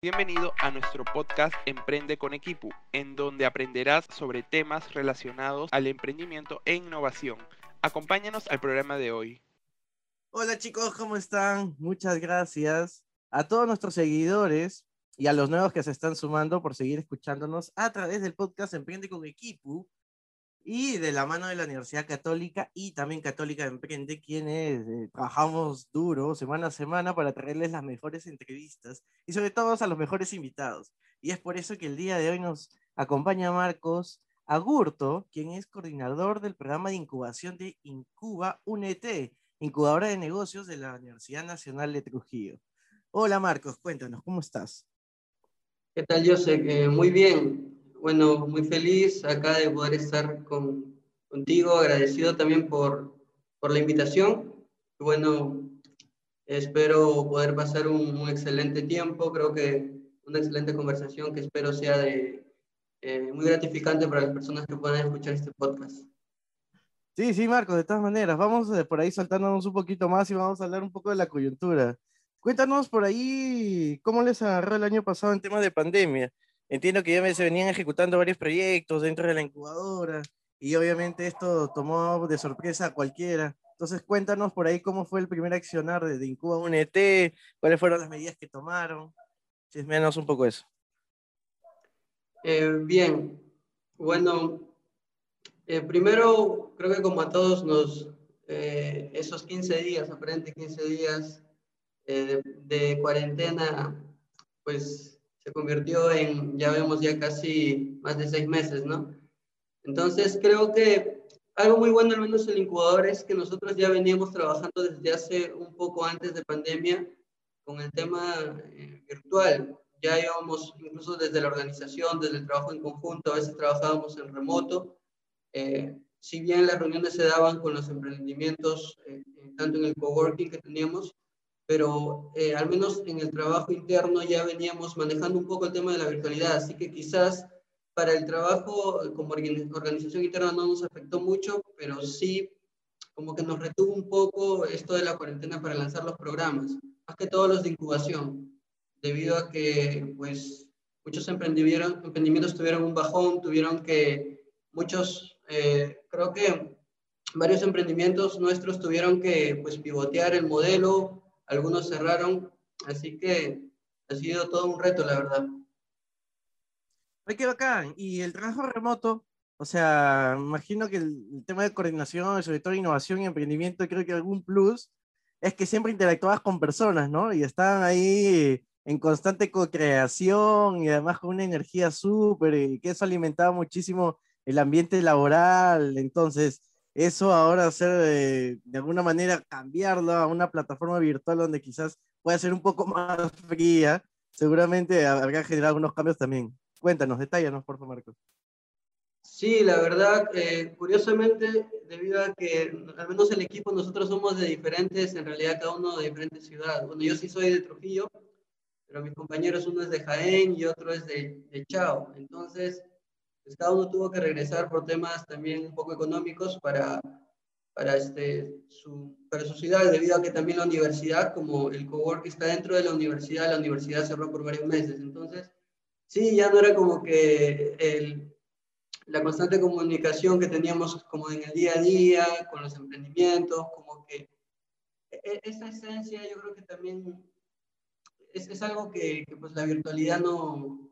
Bienvenido a nuestro podcast Emprende con Equipo, en donde aprenderás sobre temas relacionados al emprendimiento e innovación. Acompáñanos al programa de hoy. Hola chicos, ¿cómo están? Muchas gracias a todos nuestros seguidores y a los nuevos que se están sumando por seguir escuchándonos a través del podcast Emprende con Equipo y de la mano de la Universidad Católica y también Católica de Emprende, quienes eh, trabajamos duro semana a semana para traerles las mejores entrevistas y sobre todo a los mejores invitados. Y es por eso que el día de hoy nos acompaña Marcos Agurto, quien es coordinador del programa de incubación de Incuba UNET, incubadora de negocios de la Universidad Nacional de Trujillo. Hola Marcos, cuéntanos, ¿cómo estás? ¿Qué tal, José? Eh, muy bien. Bueno, muy feliz acá de poder estar con, contigo, agradecido también por, por la invitación. Bueno, espero poder pasar un, excelente tiempo, creo que una excelente conversación que espero sea de, eh, muy gratificante para las personas que puedan escuchar este podcast. Sí, sí, Marco, de todas maneras, vamos eh, por ahí saltándonos un poquito más y vamos a hablar un poco de la coyuntura. Cuéntanos por ahí cómo les agarró el año pasado en tema de pandemia. Entiendo que ya se venían ejecutando varios proyectos dentro de la incubadora y obviamente esto tomó de sorpresa a cualquiera. Entonces cuéntanos por ahí cómo fue el primer accionar de, Incuba UNET, cuáles fueron las medidas que tomaron. Menos un poco eso. Eh, bien, bueno, eh, primero creo que como a todos nos, eh, esos 15 días, aparente 15 días de, de cuarentena, pues se convirtió en, ya vemos, ya casi más de seis meses, ¿no? Entonces, creo que algo muy bueno, al menos el incubador, es que nosotros ya veníamos trabajando desde hace un poco antes de pandemia con el tema eh, virtual. Ya íbamos incluso desde la organización, desde el trabajo en conjunto, a veces trabajábamos en remoto. Eh, si bien las reuniones se daban con los emprendimientos, eh, tanto en el coworking que teníamos, pero eh, al menos en el trabajo interno ya veníamos manejando un poco el tema de la virtualidad, así que quizás para el trabajo como organización interna no nos afectó mucho, pero sí como que nos retuvo un poco esto de la cuarentena para lanzar los programas, más que todos los de incubación, debido a que pues muchos emprendimientos tuvieron un bajón, tuvieron que muchos, eh, creo que varios emprendimientos nuestros tuvieron que pues pivotear el modelo algunos cerraron, así que ha sido todo un reto, la verdad. Ay, qué bacán. Y el trabajo remoto, o sea, imagino que el, tema de coordinación, sobre todo innovación y emprendimiento, creo que algún plus es que siempre interactuabas con personas, ¿no? Y estaban ahí en constante co-creación y además con una energía súper, y que eso alimentaba muchísimo el ambiente laboral. Entonces, eso ahora hacer de alguna manera cambiarlo a una plataforma virtual donde quizás pueda ser un poco más fría, seguramente habrá generado algunos cambios también. Cuéntanos, detállanos, por favor, Marcos. Sí, la verdad, eh, curiosamente, debido a que al menos el equipo nosotros somos de diferentes, en realidad cada uno de diferentes ciudades. Bueno, yo sí soy de Trujillo, pero mis compañeros uno es de Jaén y otro es de, de Chao. Entonces, pues, cada uno tuvo que regresar por temas también un poco económicos para, para, este, su, para su ciudad, debido a que también la universidad, como el cowork está dentro de la universidad, la universidad cerró por varios meses. Entonces, sí, ya no era como que el, la constante comunicación que teníamos como en el día a día, con los emprendimientos, como que e, e, esa esencia yo creo que también es, es algo que, que, pues la virtualidad no,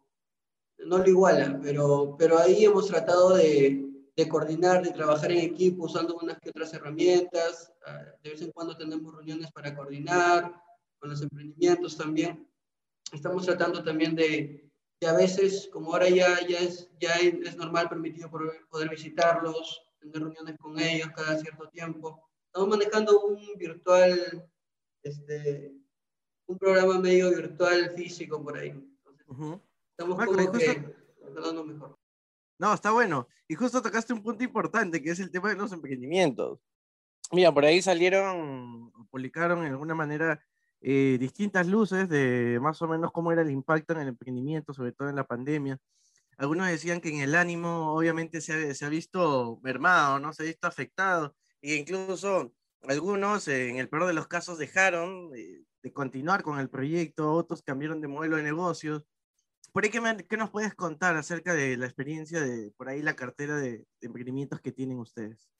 no lo igualan, pero, pero ahí hemos tratado de, de, coordinar, de trabajar en equipo usando unas que otras herramientas. Ah, de vez en cuando tenemos reuniones para coordinar con los emprendimientos también. Estamos tratando también de que a veces, como ahora ya, ya, es, ya es normal, permitido poder visitarlos, tener reuniones con ellos cada cierto tiempo. Estamos manejando un virtual, este, un programa medio virtual físico por ahí. Entonces, Estamos como que mejor. No, está bueno. Y justo tocaste un punto importante, que es el tema de los emprendimientos. Mira, por ahí salieron, publicaron de alguna manera eh, distintas luces de más o menos cómo era el impacto en el emprendimiento, sobre todo en la pandemia. Algunos decían que en el ánimo obviamente se ha, se ha visto mermado, ¿no? Se ha visto afectado. E incluso algunos, eh, en el peor de los casos, dejaron eh, de continuar con el proyecto, otros cambiaron de modelo de negocios. Por ahí, ¿qué, qué nos puedes contar acerca de la experiencia de, por ahí, la cartera de, de emprendimientos que tienen ustedes?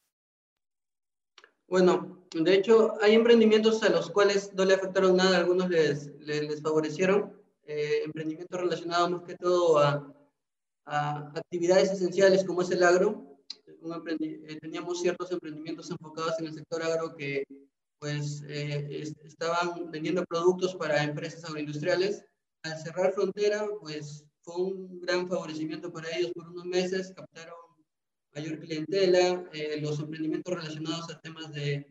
Bueno, de hecho, hay emprendimientos a los cuales no le afectaron nada, algunos les, les, favorecieron. Eh, emprendimientos relacionados más que todo a, a, actividades esenciales como es el agro. Eh, teníamos ciertos emprendimientos enfocados en el sector agro que pues eh, estaban vendiendo productos para empresas agroindustriales. Al cerrar frontera, pues fue un gran favorecimiento para ellos por unos meses, captaron mayor clientela, eh, los emprendimientos relacionados a temas de,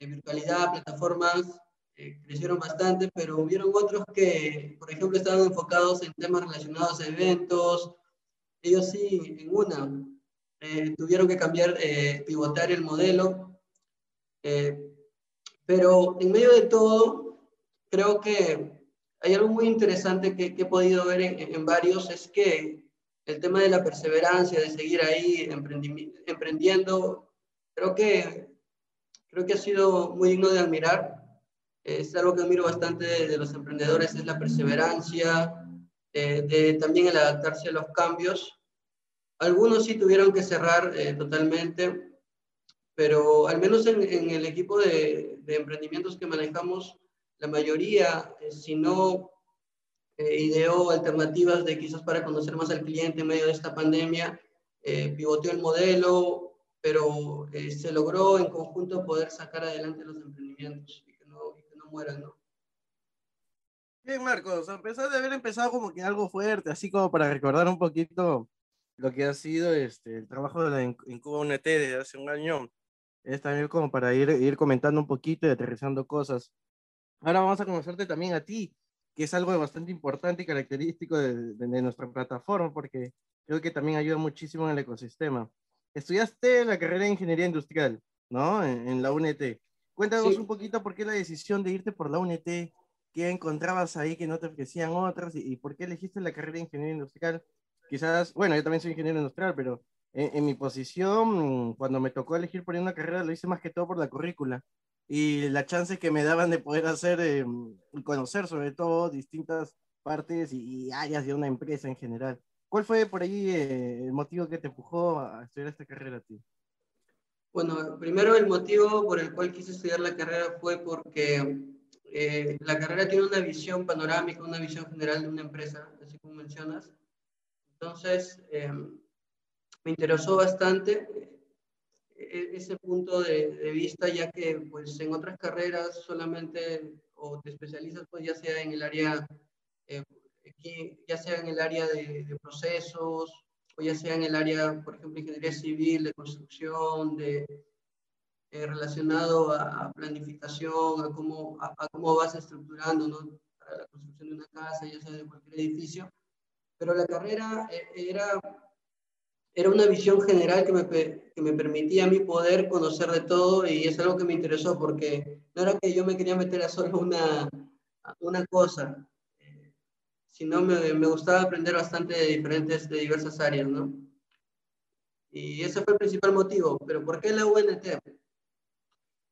virtualidad, plataformas, eh, crecieron bastante, pero hubieron otros que, por ejemplo, estaban enfocados en temas relacionados a eventos. Ellos sí, en una, eh, tuvieron que cambiar, pivotar el modelo. pero en medio de todo, creo que hay algo muy interesante que, he podido ver en, varios, es que el tema de la perseverancia, de seguir ahí emprendiendo, creo que, creo que ha sido muy digno de admirar. Es algo que admiro bastante de, los emprendedores, es la perseverancia, eh, de también el adaptarse a los cambios. Algunos sí tuvieron que cerrar eh, totalmente, pero al menos en, el equipo de, emprendimientos que manejamos, la mayoría, eh, si no eh, ideó alternativas de quizás para conocer más al cliente en medio de esta pandemia, eh, pivoteó el modelo, pero eh, se logró en conjunto poder sacar adelante los emprendimientos y que no, que no mueran, ¿no? Bien, Marcos, a pesar de haber empezado como que algo fuerte, así como para recordar un poquito lo que ha sido este, el trabajo de la Incuba UNT desde hace un año, es también como para ir, ir comentando un poquito y aterrizando cosas. Ahora vamos a conocerte también a ti, que es algo bastante importante y característico de, nuestra plataforma, porque creo que también ayuda muchísimo en el ecosistema. Estudiaste la carrera de Ingeniería Industrial, ¿no? En, la UNT. Cuéntanos un poquito por qué la decisión de irte por la UNT, qué encontrabas ahí que no te ofrecían otras y, por qué elegiste la carrera de Ingeniería Industrial. Quizás, bueno, yo también soy ingeniero industrial, pero en, en mi posición, cuando me tocó elegir por una carrera, lo hice más que todo por la currícula y la chance que me daban de poder hacer y conocer sobre todo distintas partes y, áreas de una empresa en general. ¿Cuál fue por ahí eh, el motivo que te empujó a estudiar esta carrera a? Bueno, primero el motivo por el cual quise estudiar la carrera fue porque eh, la carrera tiene una visión panorámica, una visión general de una empresa, así como mencionas. Entonces, me interesó bastante ese punto de, de, vista, ya que pues en otras carreras solamente o te especializas pues ya sea en el área, eh, ya sea en el área de, de, procesos o ya sea en el área, por ejemplo, ingeniería civil, de construcción, de eh, relacionado a, planificación, a cómo, a, cómo vas estructurando ¿no? para la construcción de una casa, ya sea de cualquier edificio. Pero la carrera eh, era era una visión general que me, que me permitía a mí poder conocer de todo y es algo que me interesó porque no era que yo me quería meter a solo una, una cosa, sino me, me, gustaba aprender bastante de diferentes, de diversas áreas, ¿no? Y ese fue el principal motivo. ¿Pero por qué la UNT?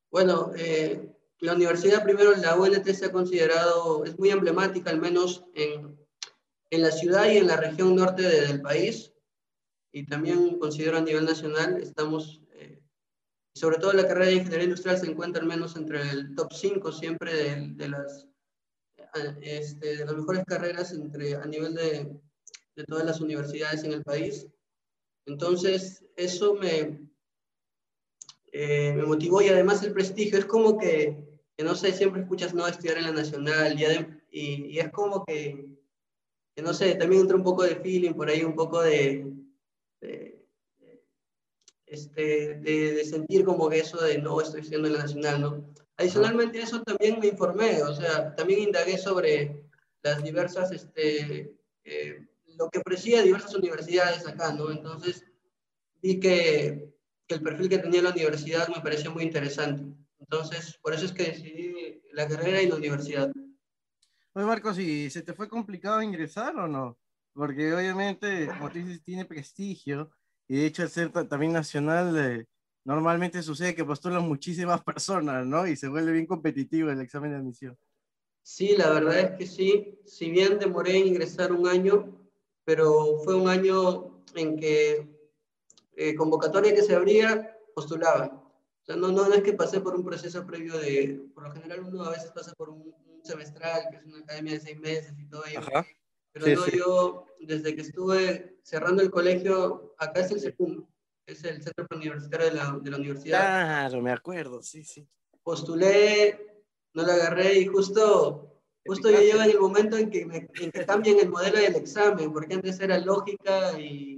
Bueno, eh, la universidad primero, la UNT se ha considerado, es muy emblemática, al menos en, en la ciudad y en la región norte del país y también considero a nivel nacional, estamos, eh, sobre todo la carrera de ingeniería industrial se encuentra al menos entre el top 5 siempre de, de las, eh, este, de las mejores carreras entre, a nivel de, de todas las universidades en el país. Entonces, eso me, eh, me motivó y además el prestigio es como que, que, no sé, siempre escuchas no estudiar en la nacional y, y, y es como que, que, no sé, también entra un poco de feeling por ahí, un poco de, este, de, sentir como que eso de no estoy siendo en la nacional, ¿no? Adicionalmente eso también me informé, o sea, también indagué sobre las diversas, este, eh, lo que ofrecía diversas universidades acá, ¿no? Entonces vi que, que, el perfil que tenía la universidad me pareció muy interesante. Entonces, por eso es que decidí la carrera y la universidad. Oye, Marcos, ¿y se te fue complicado ingresar o no? Porque obviamente, como tú dices, tiene prestigio y de hecho, al ser también nacional, eh, normalmente sucede que postulan muchísimas personas, ¿no? Y se vuelve bien competitivo el examen de admisión. Sí, la verdad es que sí. Si bien demoré en ingresar un año, pero fue un año en que eh, convocatoria que se abría, postulaba. O sea, no, no, es que pasé por un proceso previo de, por lo general uno a veces pasa por un, semestral, que es una academia de seis meses y todo ello. Pero no, yo desde que estuve cerrando el colegio, acá es el segundo, es el centro universitario de la, de la universidad. Claro, me acuerdo, sí, sí. Postulé, no la agarré y justo, justo yo llego en el momento en que, me, en que cambian el modelo del examen, porque antes era lógica y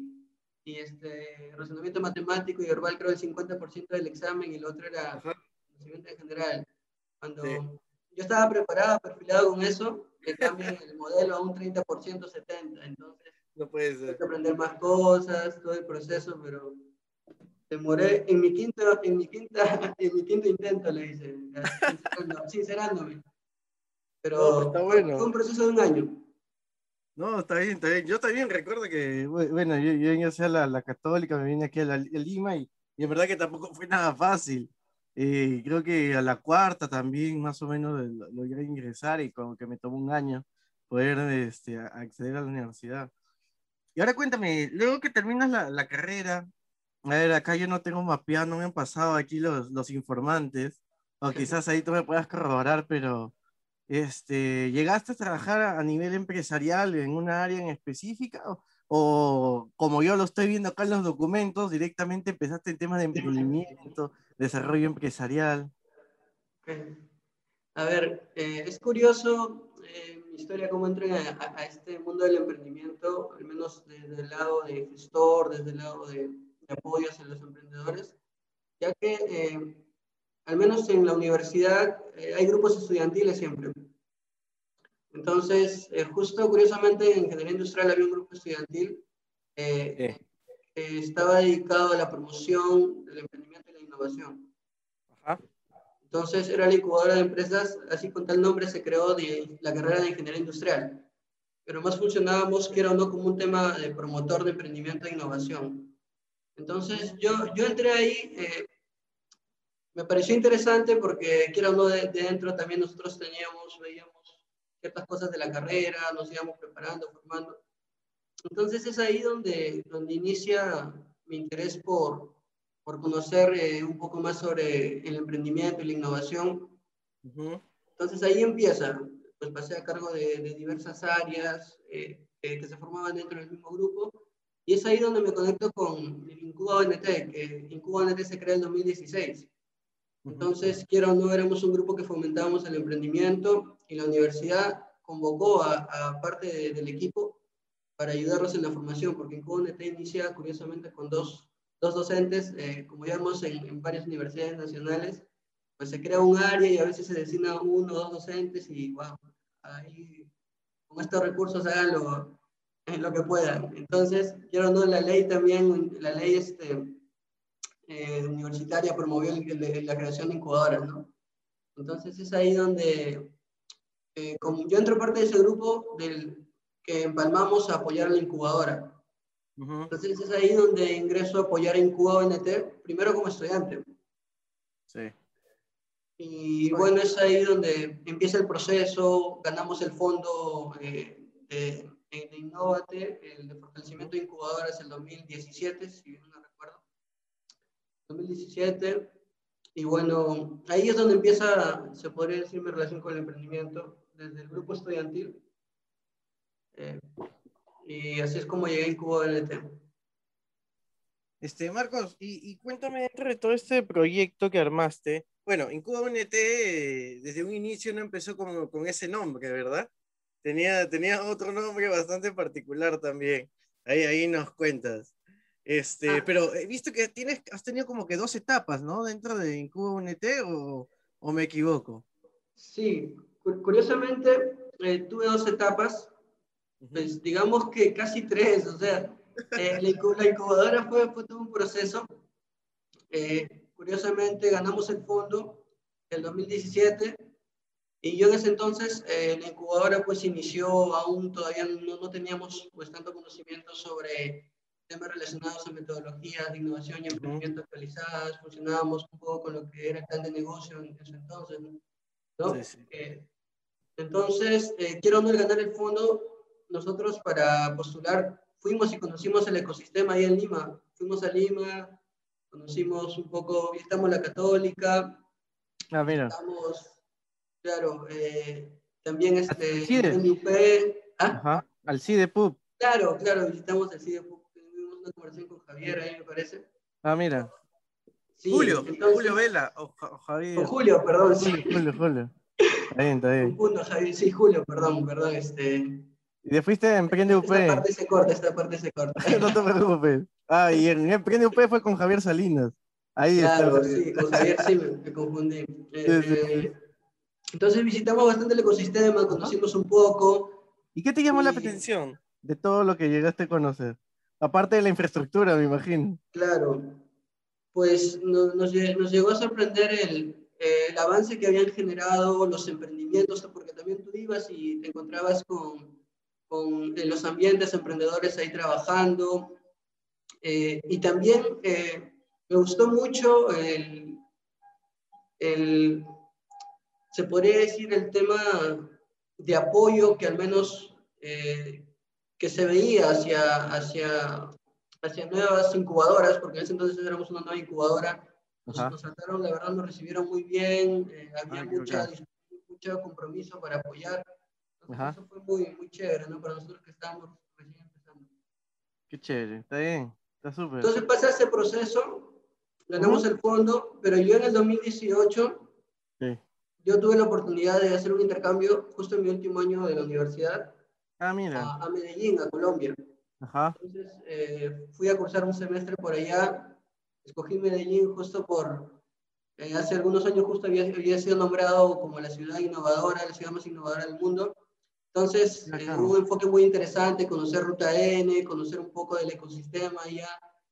y este, razonamiento matemático y verbal creo el 50% del examen y el otro era conocimiento en general. Cuando yo estaba preparado, perfilado con eso, le cambian el modelo a un 30%, 70%. Entonces, no puede ser. que aprender más cosas, todo el proceso, pero demoré en mi quinto, en mi quinta, en mi quinto intento, le hice, sincerándome. Pero está bueno. fue un proceso de un año. No, está bien, está bien. Yo también recuerdo que, bueno, yo, yo ingresé a la, la, católica, me vine aquí a, la, Lima y, y, en verdad que tampoco fue nada fácil. Eh, creo que a la cuarta también más o menos logré ingresar y como que me tomó un año poder este, acceder a la universidad. Y ahora cuéntame, luego que terminas la, la carrera, a ver, acá yo no tengo mapeado, no me han pasado aquí los, los informantes, o quizás ahí tú me puedas corroborar, pero este, ¿Llegaste a trabajar a nivel empresarial en una área en específica? O, como yo lo estoy viendo acá en los documentos, directamente empezaste en temas de emprendimiento, desarrollo empresarial? A ver, eh, es curioso eh, mi historia, cómo entré a, este mundo del emprendimiento, al menos desde el lado de gestor, desde el lado de, de apoyos a los emprendedores, ya que eh, al menos en la universidad, eh, hay grupos estudiantiles siempre. Entonces, eh, justo curiosamente en ingeniería industrial había un grupo estudiantil eh, que estaba dedicado a la promoción del emprendimiento y la innovación. Entonces, era la incubadora de empresas, así con tal nombre se creó de la carrera de ingeniería industrial. Pero más funcionábamos, que era no, como un tema de promotor de emprendimiento e innovación. Entonces, yo, yo entré ahí me pareció interesante porque, quiera uno de, dentro, también nosotros teníamos, veíamos ciertas cosas de la carrera, nos íbamos preparando, formando. Entonces es ahí donde, donde inicia mi interés por, por conocer eh, un poco más sobre el emprendimiento y la innovación. Entonces ahí empieza, pues pasé a cargo de, de diversas áreas eh, eh, que se formaban dentro del mismo grupo y es ahí donde me conecto con el Incuba ONT, que Incuba ONT se crea en 2016. Entonces, quiero o no, éramos un grupo que fomentábamos el emprendimiento y la universidad convocó a, parte del equipo para ayudarnos en la formación, porque en CUNET inicia curiosamente con dos, dos docentes, eh, como ya vemos en, varias universidades nacionales, pues se crea un área y a veces se designa uno o dos docentes y wow, ahí con estos recursos hagan lo, lo que puedan. Entonces, quiero no, la ley también, la ley este, eh, universitaria promovió la creación de incubadoras, ¿no? Entonces es ahí donde, eh, como yo entro parte de ese grupo del, que empalmamos a apoyar la incubadora. Entonces es ahí donde ingreso a apoyar a Incuba ONT, primero como estudiante. Sí. Y bueno, es ahí donde empieza el proceso, ganamos el fondo eh, de, de, Innovate, el de fortalecimiento de incubadoras el 2017, si no 2017. Y bueno, ahí es donde empieza, se podría decir, mi relación con el emprendimiento, desde el grupo estudiantil. Eh, y así es como llegué a Incubo NT. Este, Marcos, y, y, cuéntame dentro de todo este proyecto que armaste. Bueno, Incubo NT desde un inicio no empezó con, con ese nombre, ¿verdad? Tenía, tenía otro nombre bastante particular también. Ahí, ahí nos cuentas. Este, ah. pero he visto que tienes, has tenido como que dos etapas, ¿no? Dentro de Incuba UNT o, o me equivoco. Sí, curiosamente eh, tuve dos etapas, pues digamos que casi tres, o sea, eh, la, incubadora fue, fue, todo un proceso. Eh, curiosamente ganamos el fondo en 2017 y yo en ese entonces la incubadora pues inició, aún todavía no, no teníamos pues tanto conocimiento sobre temas relacionados a metodologías de innovación y emprendimiento actualizadas, funcionábamos un poco con lo que era el plan de negocio en ese entonces, ¿no? Sí, sí. Eh, Entonces, eh, quiero no ganar el fondo. Nosotros para postular fuimos y conocimos el ecosistema ahí en Lima. Fuimos a Lima, conocimos un poco, visitamos la católica. Ah, mira. Visitamos, claro, eh, también este, MIP. ¿Ah? Ajá. Al CIDE Pub. Claro, claro, visitamos el CIDE. Tuvimos una conversación con Javier ahí, me parece. Ah, mira. Sí, Julio, entonces- Julio Vela o, o Javier. Julio, perdón, sí. Julio, Julio. Está bien, está bien. Confundo, Javier, sí, Julio, perdón, perdón, este... Y de fuiste a Emprende UP. Esta parte se corta, esta parte se corta. no te preocupes. Ah, y en Emprende UP fue con Javier Salinas. Ahí Claro, está. sí, con Javier sí me, me confundí. Eh, Sí, eh, entonces visitamos bastante el ecosistema, conocimos un poco. ¿Y qué te llamó la Y- atención de todo lo que llegaste a conocer? Aparte de la infraestructura, me imagino. Claro, pues no- nos, nos llegó a sorprender el, eh, el avance que habían generado los emprendimientos, porque también tú ibas y te encontrabas con, con eh, los ambientes emprendedores ahí trabajando. Eh, y también me gustó mucho el, el, se podría decir, el tema de apoyo que al menos que se veía hacia, hacia, hacia nuevas incubadoras, porque en ese entonces éramos una nueva incubadora. Nos, nos trataron, la verdad, nos recibieron muy bien, eh, había Ah, mucha, mucho compromiso para apoyar. Entonces, Ajá. eso fue muy, muy chévere, ¿no? Para nosotros que estábamos recién empezando. Qué chévere. Está bien. Está súper. Entonces pasa ese proceso, ganamos el fondo, pero yo en el 2018 Sí. yo tuve la oportunidad de hacer un intercambio justo en mi último año de la universidad Ah, mira. a, a Medellín, a Colombia. Ajá. Entonces eh, fui a cursar un semestre por allá, escogí Medellín justo por, eh, hace algunos años justo había, había sido nombrado como la ciudad innovadora, la ciudad más innovadora del mundo. Entonces eh, Bacán. hubo un enfoque muy interesante, conocer Ruta N, conocer un poco del ecosistema allá.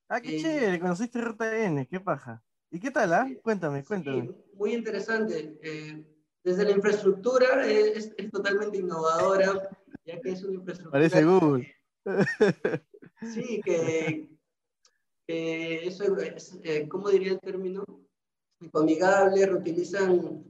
Ah, qué Eh, chévere. Conociste Ruta N. Qué paja. ¿Y qué tal, ah? Cuéntame, cuéntame. Sí, muy interesante. Eh, desde la infraestructura eh, es, es totalmente innovadora, ya que es una infraestructura. Parece Google. Sí, que, que eso es, eh, ¿cómo diría el término? Amigable, reutilizan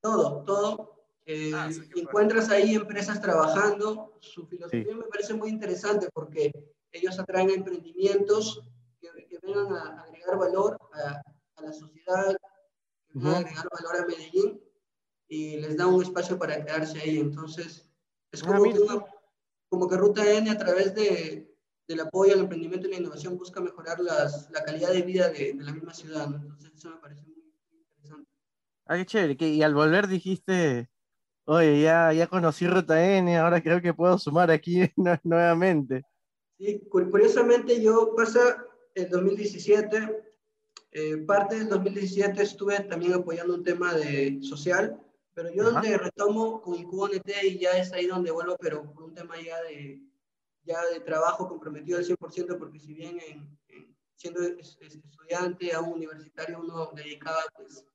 todo, todo. Eh, Ah, sí, encuentras ahí empresas trabajando. Su filosofía me parece muy interesante porque ellos atraen a emprendimientos que, que vengan a agregar valor a, a la sociedad, que vengan a agregar valor a Medellín y les da un espacio para quedarse ahí. Entonces, es Ah, como, mira. que, una- como que Ruta N a través de, del apoyo al emprendimiento y la innovación busca mejorar las, la calidad de vida de, de la misma ciudad. ¿no? Entonces, eso me parece muy interesante. Ah, qué chévere. que- Y al volver dijiste, oye, ya, ya conocí Ruta N, ahora creo que puedo sumar aquí nue- nuevamente. Sí, cu- curiosamente yo pasa el 2017, eh, parte del 2017 estuve también apoyando un tema de social, pero yo Ajá. donde retomo con IncuboNT y ya es ahí donde vuelvo, pero por un tema ya de, ya de trabajo comprometido al 100%, porque si bien en- en- siendo es- es- estudiante, aún universitario, uno dedicaba, pues,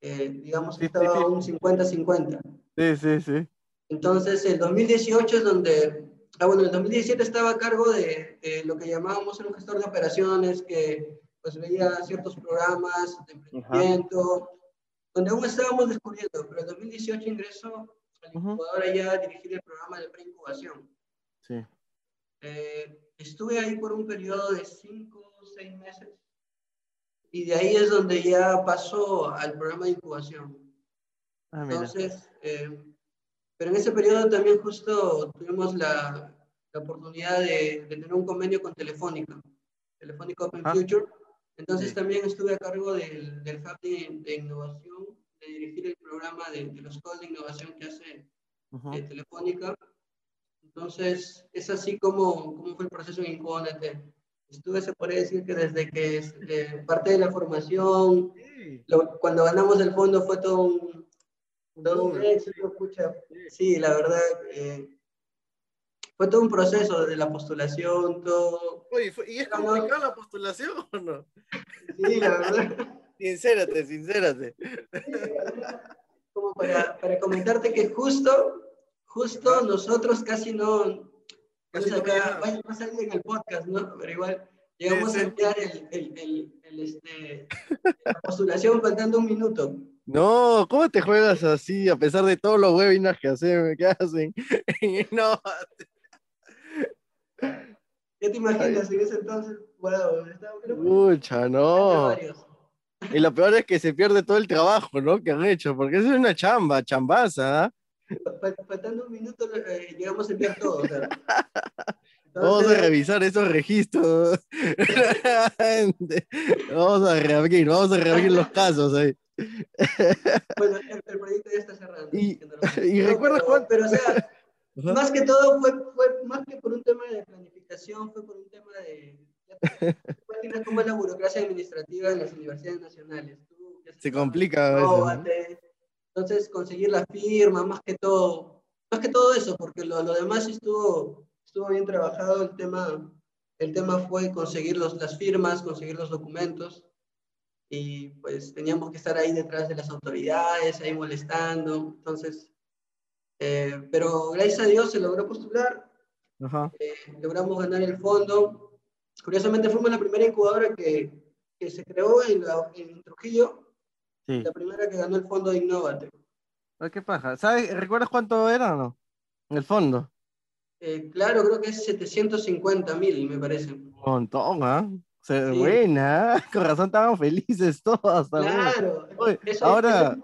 eh, digamos Sí, estaba sí. un 50-50. Sí, sí, sí. Entonces, el 2018 es donde, ah, bueno, el 2017 estaba a cargo de, de lo que llamábamos un gestor de operaciones, que pues veía ciertos programas de emprendimiento, donde aún estábamos descubriendo, pero en 2018 ingreso a la incubadora ya a dirigir el programa de preincubación. Sí. Eh, estuve ahí por un periodo de 5 o 6 meses, y de ahí es donde ya paso al programa de incubación. Ah. Entonces, eh, pero en ese periodo también justo tuvimos la, la oportunidad de, de tener un convenio con Telefónica, Telefónica Open Ah. Future. Entonces Sí. también estuve a cargo del, del Hub de, de Innovación, de dirigir el programa de, de los calls de innovación que hace Ujú. eh, Telefónica. Entonces, es así como, como fue el proceso en Incubanet. Estuve, se puede decir que desde que eh, parte de la formación, lo- cuando ganamos el fondo fue todo un, todo un éxito, pucha. Sí, la verdad, eh, fue todo un proceso de la postulación, todo. Oye, ¿fue- ¿y es complicada la postulación o no? Sí, la verdad. Sincérate, sincérate. Como para, para comentarte que justo, justo nosotros casi no. Casi no acá, va a salir en el podcast, ¿no? Pero igual llegamos a enviar el, el, el, el, este, la postulación faltando un minuto. No, ¿cómo te juegas así a pesar de todos los webinars que hacen? Que hacen? no. ¿Ya te imaginas en ese entonces? Bueno, Mucha, no. Y lo peor es que se pierde todo el trabajo, ¿no? Que han hecho, porque eso es una chamba, chambaza. Faltando un minuto eh, llegamos a enviar todo. Vamos a revisar esos registros. vamos a reabrir, vamos a reabrir los casos ahí. bueno, el, proyecto ya está cerrado. Y, y recuerdas cuánto. Pero, o sea, más que todo fue, fue más que por un tema de planificación, fue por un tema de. Cómo es la burocracia administrativa en las universidades nacionales. Se complica a veces. Entonces, conseguir la firma, más que todo. Más que todo eso, porque lo, lo demás estuvo estuvo bien trabajado el tema. El tema fue conseguir los, las firmas, conseguir los documentos y pues teníamos que estar ahí detrás de las autoridades, ahí molestando. Entonces, eh, pero gracias a Dios se logró postular, eh, logramos ganar el fondo. Curiosamente fuimos la primera incubadora que, que se creó en, en Trujillo, la primera que ganó el fondo de Innovate. ¿Qué paja? ¿Sabes, ¿Recuerdas cuánto era o no? El fondo. Eh, claro, creo que es 750 mil, me parece. Un montón, ¿ah? Buena, con razón estaban felices todos. Claro. ahora,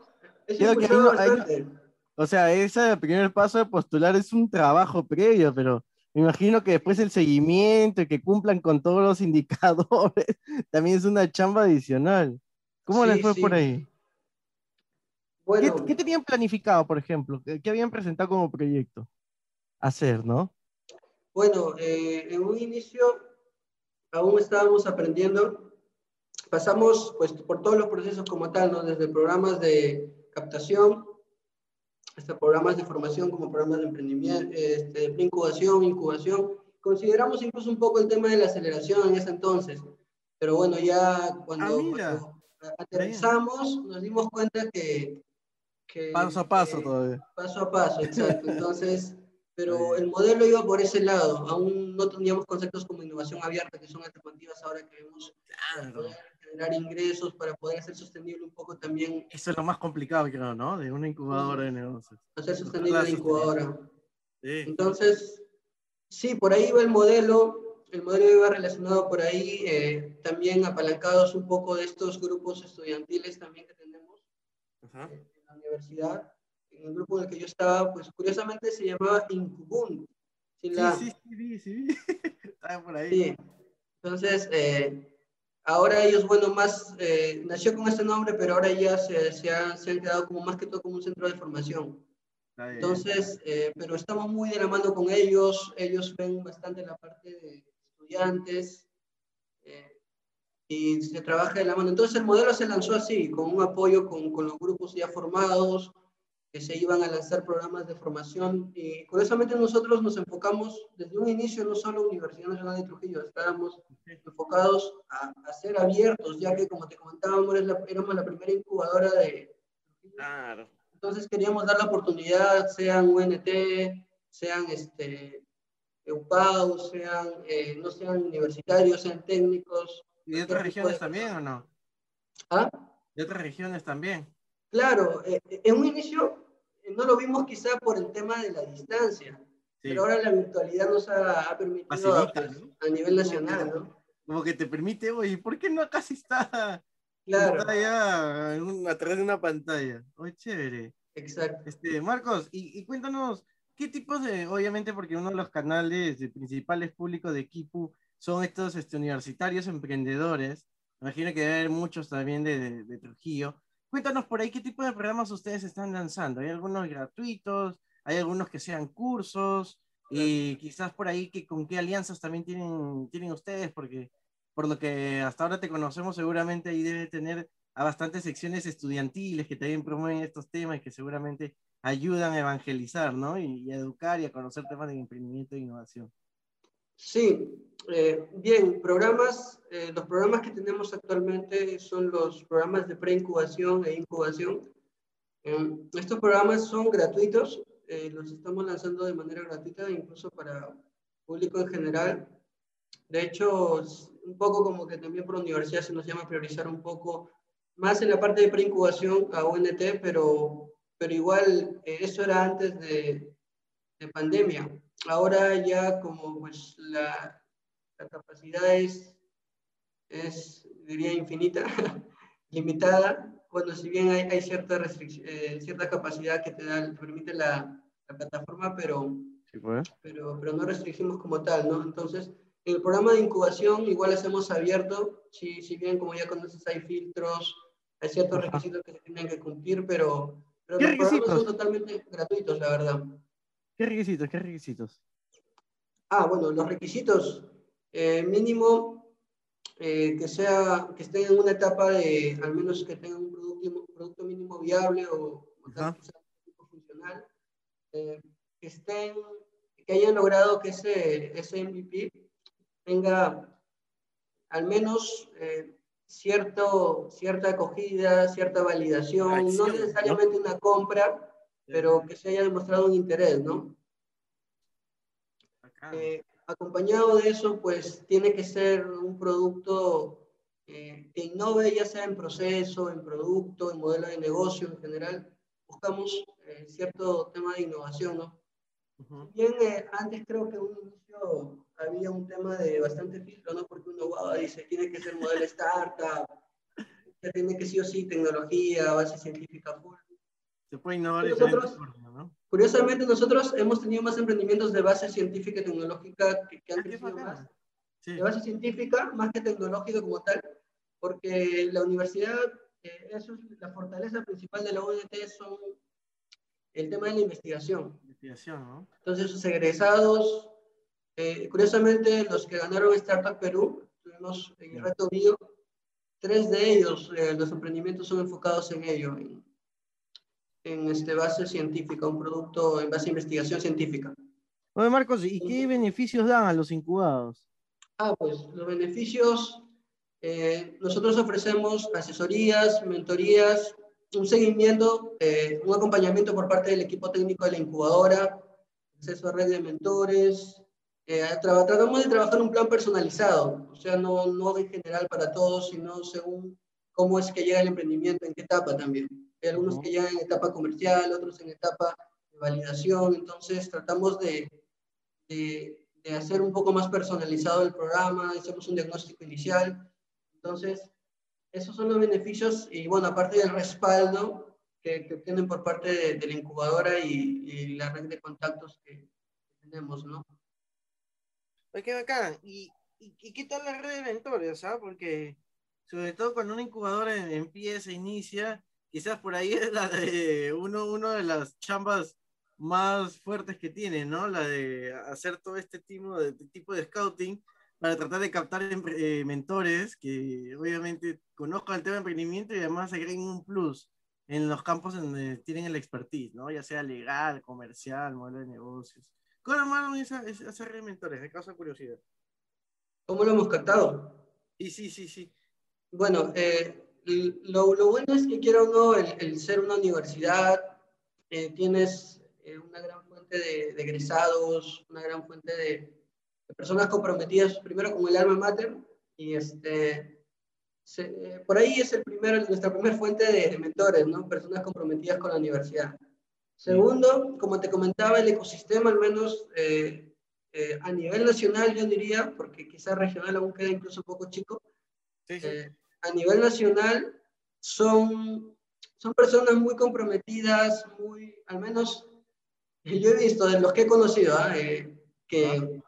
o sea, ese primer paso de postular es un trabajo previo, pero me imagino que después el seguimiento y que cumplan con todos los indicadores también es una chamba adicional. ¿Cómo les fue por ahí? Bueno, ¿Qué, tenían planificado, por ejemplo? ¿Qué habían presentado como proyecto? hacer, ¿no? Bueno, eh, en un inicio aún estábamos aprendiendo. Pasamos pues, por todos los procesos como tal, ¿no? Desde programas de captación hasta programas de formación como programas de emprendimiento, este, de incubación, incubación. Consideramos incluso un poco el tema de la aceleración en ese entonces, pero bueno, ya cuando, ah, aterrizamos nos dimos cuenta que, que... Paso a paso todavía. Paso a paso, exacto. Entonces pero el modelo iba por ese lado. Aún no teníamos conceptos como innovación abierta, que son alternativas ahora que vemos para poder generar ingresos, para poder hacer sostenible un poco también. Eso es lo más complicado, creo, ¿no? De una incubadora de negocios. Hacer sostenible la incubadora. Entonces, sí, por ahí va el modelo. El modelo iba relacionado por ahí, eh, también apalancados un poco de estos grupos estudiantiles también que tenemos en la universidad en el grupo en el que yo estaba, pues curiosamente se llamaba Incubun. Sí, sí, sí, sí, estaba por ahí. Sí. Entonces, eh, ahora ellos, bueno, más, eh, nació con este nombre, pero ahora ya se, se, han, se, han, quedado como más que todo como un centro de formación. Entonces, eh, pero estamos muy de la mano con ellos, ellos ven bastante la parte de estudiantes y se trabaja de la mano. Entonces, el modelo se lanzó así, con un apoyo con, con los grupos ya formados, que se iban a lanzar programas de formación. Y curiosamente nosotros nos enfocamos desde un inicio, no solo Universidad Nacional de Trujillo, estábamos enfocados a, a ser abiertos, ya que como te comentábamos, éramos la primera incubadora de Claro. Entonces queríamos dar la oportunidad, sean UNT, sean este, EUPAU, sean, eh, no sean universitarios, sean técnicos. ¿Y de otras regiones también o no? ¿Ah? ¿De otras regiones también? Claro, eh, en un inicio no lo vimos quizá por el tema de la distancia, pero ahora la virtualidad nos ha, permitido a, nivel nacional, ¿no? Como que te permite, oye, ¿por qué no acá sí está? Claro. Está allá a través de una pantalla. Oye, chévere. Exacto. Este, Marcos, y, cuéntanos, ¿qué tipos de, obviamente porque uno de los canales principales públicos de Kipu son estos este, universitarios emprendedores, imagino que debe haber muchos también de, de Trujillo, Cuéntanos por ahí qué tipo de programas ustedes están lanzando. ¿Hay algunos gratuitos? ¿Hay algunos que sean cursos? Y quizás por ahí que, con qué alianzas también tienen, tienen ustedes, porque por lo que hasta ahora te conocemos, seguramente ahí debe tener a bastantes secciones estudiantiles que también promueven estos temas y que seguramente ayudan a evangelizar, ¿no? Y, a educar y a conocer temas de emprendimiento e innovación. Sí, eh, bien, programas, eh, los programas que tenemos actualmente son los programas de preincubación e incubación. Eh, estos programas son gratuitos, los estamos lanzando de manera gratuita, incluso para público en general. De hecho, un poco como que también por universidad se nos llama priorizar un poco más en la parte de preincubación a UNT, pero, pero igual eh, eso era antes de, de, pandemia. Ahora ya como pues la, la capacidad es, es, diría, infinita, limitada, bueno, si bien hay, hay cierta, eh, cierta capacidad que te, da, te permite la, la plataforma, pero, pues. pero, pero no restringimos como tal, ¿no? Entonces, en el programa de incubación igual hacemos abierto, si, si bien como ya conoces hay filtros, hay ciertos requisitos que se tienen que cumplir, pero, pero los programas son totalmente gratuitos, la verdad. ¿Qué requisitos? ¿Qué requisitos? Ah, bueno, los requisitos, eh, mínimo eh, que sea, que estén en una etapa de, al menos que tengan un producto, producto mínimo viable o, o tal, funcional, eh, que estén, que hayan logrado que ese, ese MVP tenga al menos eh, cierto, cierta acogida, cierta validación, no necesariamente una compra, pero que se haya demostrado un interés, ¿no? Eh, acompañado de eso, pues tiene que ser un producto eh, que innove, ya sea en proceso, en producto, en modelo de negocio en general. Buscamos cierto tema de innovación, ¿no? Bien, antes creo que un inicio había un tema de bastante filtro, ¿no? Porque uno wow, dice, tiene que ser modelo startup, tiene que sí o sí tecnología, base científica full. Se puede innovar nosotros, formas, ¿no? Curiosamente, nosotros hemos tenido más emprendimientos de base científica y tecnológica que, que han crecido más. Sí. De base científica, más que tecnológica como tal, porque la universidad, eh, eso es la fortaleza principal de la UNT, son el tema de la investigación. Investigación, ¿no? Entonces, sus egresados eh, curiosamente, los que ganaron Startup Perú, tuvimos en el reto bio, tres de ellos, eh, los emprendimientos son enfocados en ello, en, en este base científica, un producto en base a investigación científica. Oye, Marcos, ¿y qué beneficios dan a los incubados? Ah, pues los beneficios, eh, nosotros ofrecemos asesorías, mentorías, un seguimiento, un acompañamiento por parte del equipo técnico de la incubadora, acceso a red de mentores, eh, tratamos de trabajar un plan personalizado, o sea, no, no en general para todos, sino según cómo es que llega el emprendimiento, en qué etapa también. Hay algunos que llegan en etapa comercial, otros en etapa de validación, entonces tratamos de, de, de hacer un poco más personalizado el programa, hacemos un diagnóstico inicial, entonces esos son los beneficios y bueno, aparte del respaldo que, que obtienen por parte de, de la incubadora y, y, la red de contactos que tenemos, ¿no? qué bacán. ¿Y, y, qué tal la red de mentores? ¿ah? Porque sobre todo cuando una incubadora empieza, inicia, quizás por ahí es la de uno, uno de las chambas más fuertes que tiene, ¿no? La de hacer todo este tipo de, tipo de scouting para tratar de captar eh, mentores que obviamente conozcan el tema de emprendimiento y además agreguen un plus en los campos en donde tienen el expertise, ¿no? Ya sea legal, comercial, modelo de negocios. ¿Cómo armaron esa, esa red de mentores? Me causa curiosidad. ¿Cómo lo hemos captado? Sí, sí, sí, sí. Bueno, eh, lo, lo, bueno es que quiero uno, el, el ser una universidad, eh, tienes eh, una gran fuente de, de, egresados, una gran fuente de, de, personas comprometidas, primero con el alma mater, y este, se, eh, por ahí es el primero, nuestra primera fuente de, de mentores, ¿no? Personas comprometidas con la universidad. Segundo, como te comentaba, el ecosistema, al menos a nivel nacional, yo diría, porque quizás regional aún queda incluso un poco chico, sí, sí. A nivel nacional son, son personas muy comprometidas, muy, al menos yo he visto de los que he conocido, ¿eh? que,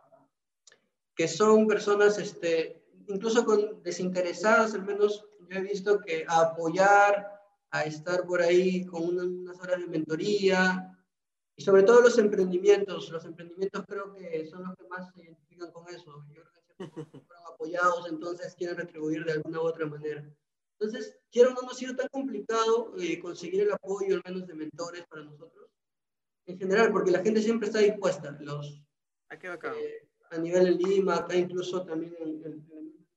que son personas, este, incluso con desinteresadas, al menos yo he visto que apoyar, a estar por ahí con unas horas de mentoría y sobre todo los emprendimientos. Los emprendimientos creo que son los que más se identifican con eso. Yo creo que apoyados, entonces quieren retribuir de alguna u otra manera. Entonces, quiero no, no ha sido tan complicado eh, conseguir el apoyo, al menos de mentores para nosotros, en general, porque la gente siempre está dispuesta. Los, ah, qué bacán. Eh, a nivel en Lima, acá incluso también en, en, en...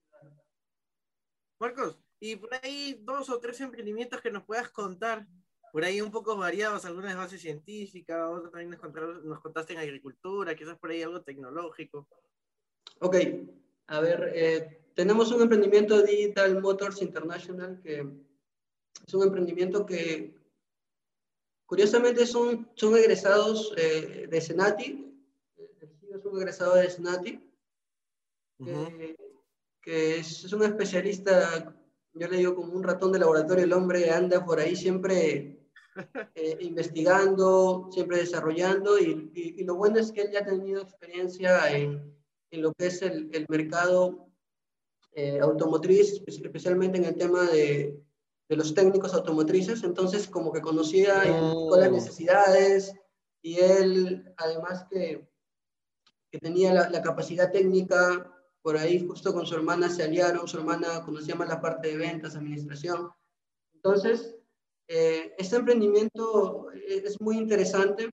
Marcos, y por ahí dos o tres emprendimientos que nos puedas contar, por ahí un poco variados, algunas de base científica, otros también nos, contaron, nos contaste en agricultura, quizás por ahí algo tecnológico. Ok, a ver, eh, tenemos un emprendimiento Digital Motors International que es un emprendimiento que curiosamente son, son egresados eh, de Senati, es un egresado de Senati, que, es, es, un especialista, yo le digo como un ratón de laboratorio, el hombre anda por ahí siempre eh, investigando, siempre desarrollando, y, y, lo bueno es que él ya ha tenido experiencia en, en lo que es el, el mercado eh, automotriz, especialmente en el tema de, de, los técnicos automotrices, entonces como que conocía todas las oh. necesidades y él además que, que tenía la, la, capacidad técnica, por ahí justo con su hermana se aliaron, su hermana conocía más la parte de ventas, administración. Entonces, eh, este emprendimiento es muy interesante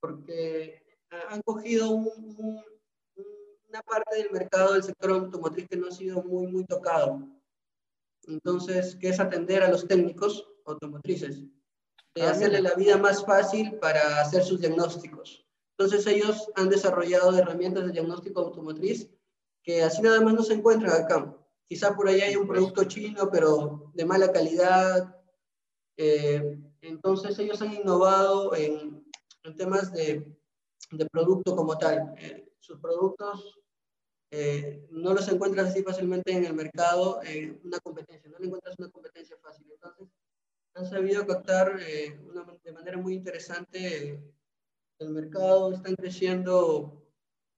porque han cogido un, una parte del mercado del sector automotriz que no ha sido muy, muy tocado. Entonces, que es atender a los técnicos automotrices, de ah, hacerle la vida más fácil para hacer sus diagnósticos. Entonces, ellos han desarrollado herramientas de diagnóstico automotriz que así nada más no se encuentran acá. Quizá por ahí hay un producto chino, pero de mala calidad, eh, entonces ellos han innovado en, en temas de, de, producto como tal. Eh, sus productos eh, no los encuentras así fácilmente en el mercado, una competencia, no le encuentras una competencia fácil. Entonces han sabido captar una, de manera muy interesante el mercado, están creciendo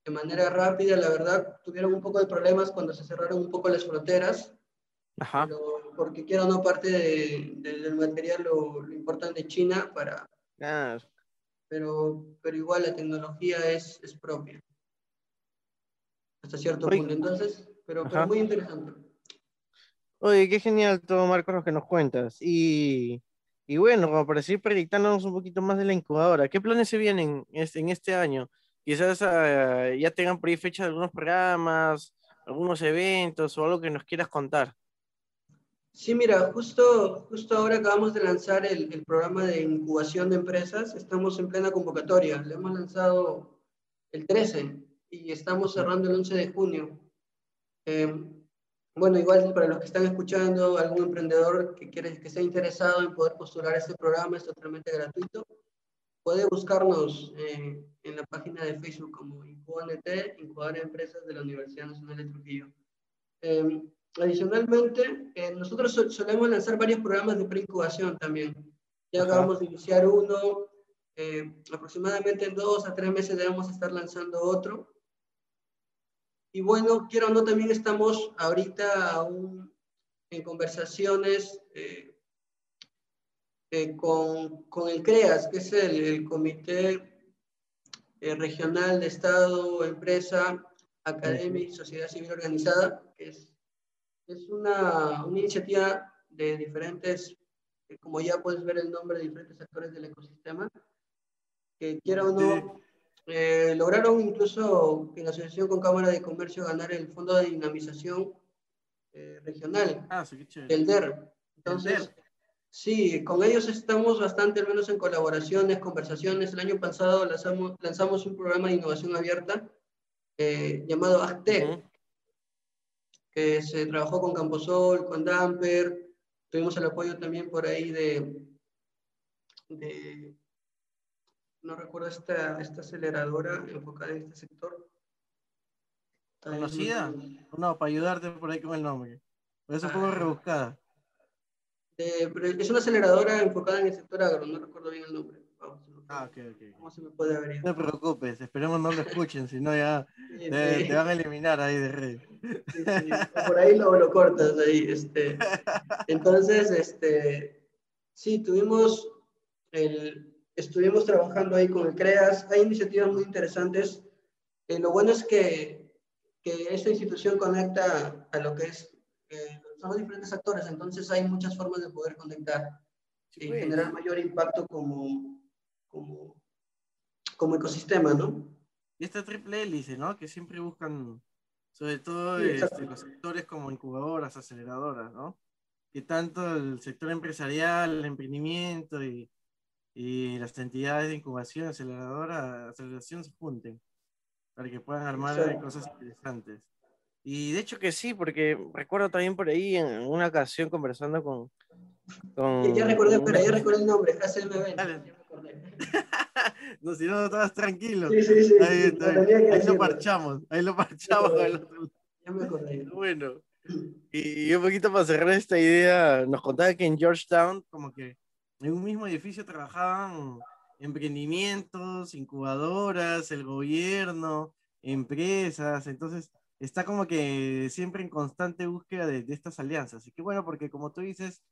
de manera rápida, la verdad, tuvieron un poco de problemas cuando se cerraron un poco las fronteras, Ajá. porque quiero no parte del material lo, lo, importante de China para... Pero, pero igual la tecnología es, es propia. Hasta cierto punto. Entonces, pero, pero, muy interesante. Oye, qué genial todo, Marcos, lo que nos cuentas. Y, y bueno, como para seguir proyectándonos un poquito más de la incubadora, ¿qué planes se vienen en este año? Quizás uh, ya tengan por ahí fecha de algunos programas, algunos eventos o algo que nos quieras contar. Sí, mira, justo, justo ahora acabamos de lanzar el, el, programa de incubación de empresas. Estamos en plena convocatoria. Lo hemos lanzado el 13 y estamos cerrando el 11 de junio. Eh, bueno, igual para los que están escuchando, algún emprendedor que, quiere, que esté interesado en poder postular este programa es totalmente gratuito. Puede buscarnos eh, en la página de Facebook como IncubaNT, Incubadora de Empresas de la Universidad Nacional de Trujillo. Eh, Adicionalmente, eh, nosotros solemos lanzar varios programas de preincubación también. Ya acabamos de iniciar uno, eh, aproximadamente en dos a tres meses debemos estar lanzando otro. Y bueno, quiero o no, también estamos ahorita aún en conversaciones eh, con, con, el CREAS, que es el, Comité Regional de Estado, Empresa, Academia y Sociedad Civil Organizada, que es es una, una iniciativa de diferentes, eh, como ya puedes ver el nombre de diferentes actores del ecosistema, que quiera o no, eh, lograron incluso en asociación con Cámara de Comercio ganar el Fondo de Dinamización eh, Regional, ah, sí, el DER. Entonces, sí, con ellos estamos bastante, al menos en colaboraciones, conversaciones. El año pasado lanzamos, lanzamos un programa de innovación abierta llamado ACTE, que se trabajó con Camposol, con Damper, tuvimos el apoyo también por ahí de, de no recuerdo esta, esta aceleradora enfocada en este sector. ¿Conocida? No, para ayudarte por ahí con el nombre. Es un poco ah. rebuscada. es una aceleradora enfocada en el sector agro, no recuerdo bien el nombre. Ah, ok, ok. ¿Cómo se me puede abrir? No te preocupes, esperemos no lo escuchen, si no ya te, van a eliminar ahí de red. Sí, Por ahí lo, lo, cortas ahí. Este. Entonces, este, sí, tuvimos el, estuvimos trabajando ahí con el CREAS. Hay iniciativas muy interesantes. Eh, lo bueno es que, que, esta institución conecta a lo que es, eh, somos diferentes actores, entonces hay muchas formas de poder conectar y pues. generar mayor impacto como como, como ecosistema, ¿no? Y esta triple hélice, ¿no? Que siempre buscan, sobre todo este, los sectores como incubadoras, aceleradoras, ¿no? Que tanto el sector empresarial, el emprendimiento y, y las entidades de incubación, aceleradora, aceleración se junten para que puedan armar cosas interesantes. Y de hecho que sí, porque recuerdo también por ahí en una ocasión conversando con, Ya, ya recordé, espera, ya recordé el nombre, ACMB. Dale. No, si no, estabas tranquilo. Sí, sí, sí. Ahí, sí, está que Ahí lo parchamos, ahí lo parchamos. Ya me acordé. Bueno, y, y un poquito para cerrar esta idea, nos contaba que en Georgetown, como que en un mismo edificio trabajaban emprendimientos, incubadoras, el gobierno, empresas, entonces está como que siempre en constante búsqueda de, de estas alianzas. Y qué bueno, porque como tú dices,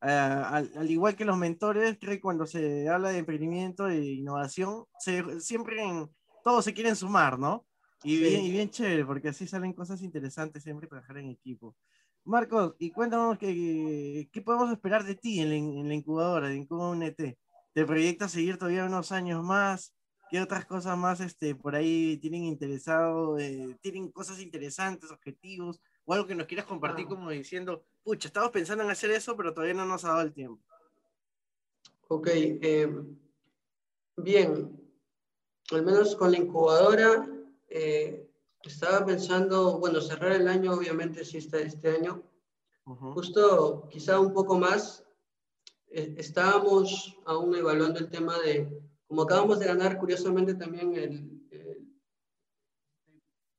ah, al, al igual que los mentores, creo que cuando se habla de emprendimiento e innovación, se, siempre en, todos se quieren sumar, ¿no? Y Sí. bien, y bien chévere, porque así salen cosas interesantes siempre trabajar en equipo. Marcos, y cuéntanos qué, qué podemos esperar de ti en la, en la incubadora, de Incuba UNT. ¿Te proyectas seguir todavía unos años más? ¿Qué otras cosas más este, por ahí tienen interesado? eh, ¿Tienen cosas interesantes, objetivos? O algo que nos quieras compartir como diciendo, pucha, estamos pensando en hacer eso, pero todavía no nos ha dado el tiempo. Ok, eh, bien, al menos con la incubadora, eh, estaba pensando, bueno, cerrar el año, obviamente sí está este año, Ujú. justo quizá un poco más, eh, estábamos aún evaluando el tema de, como acabamos de ganar curiosamente también el, el-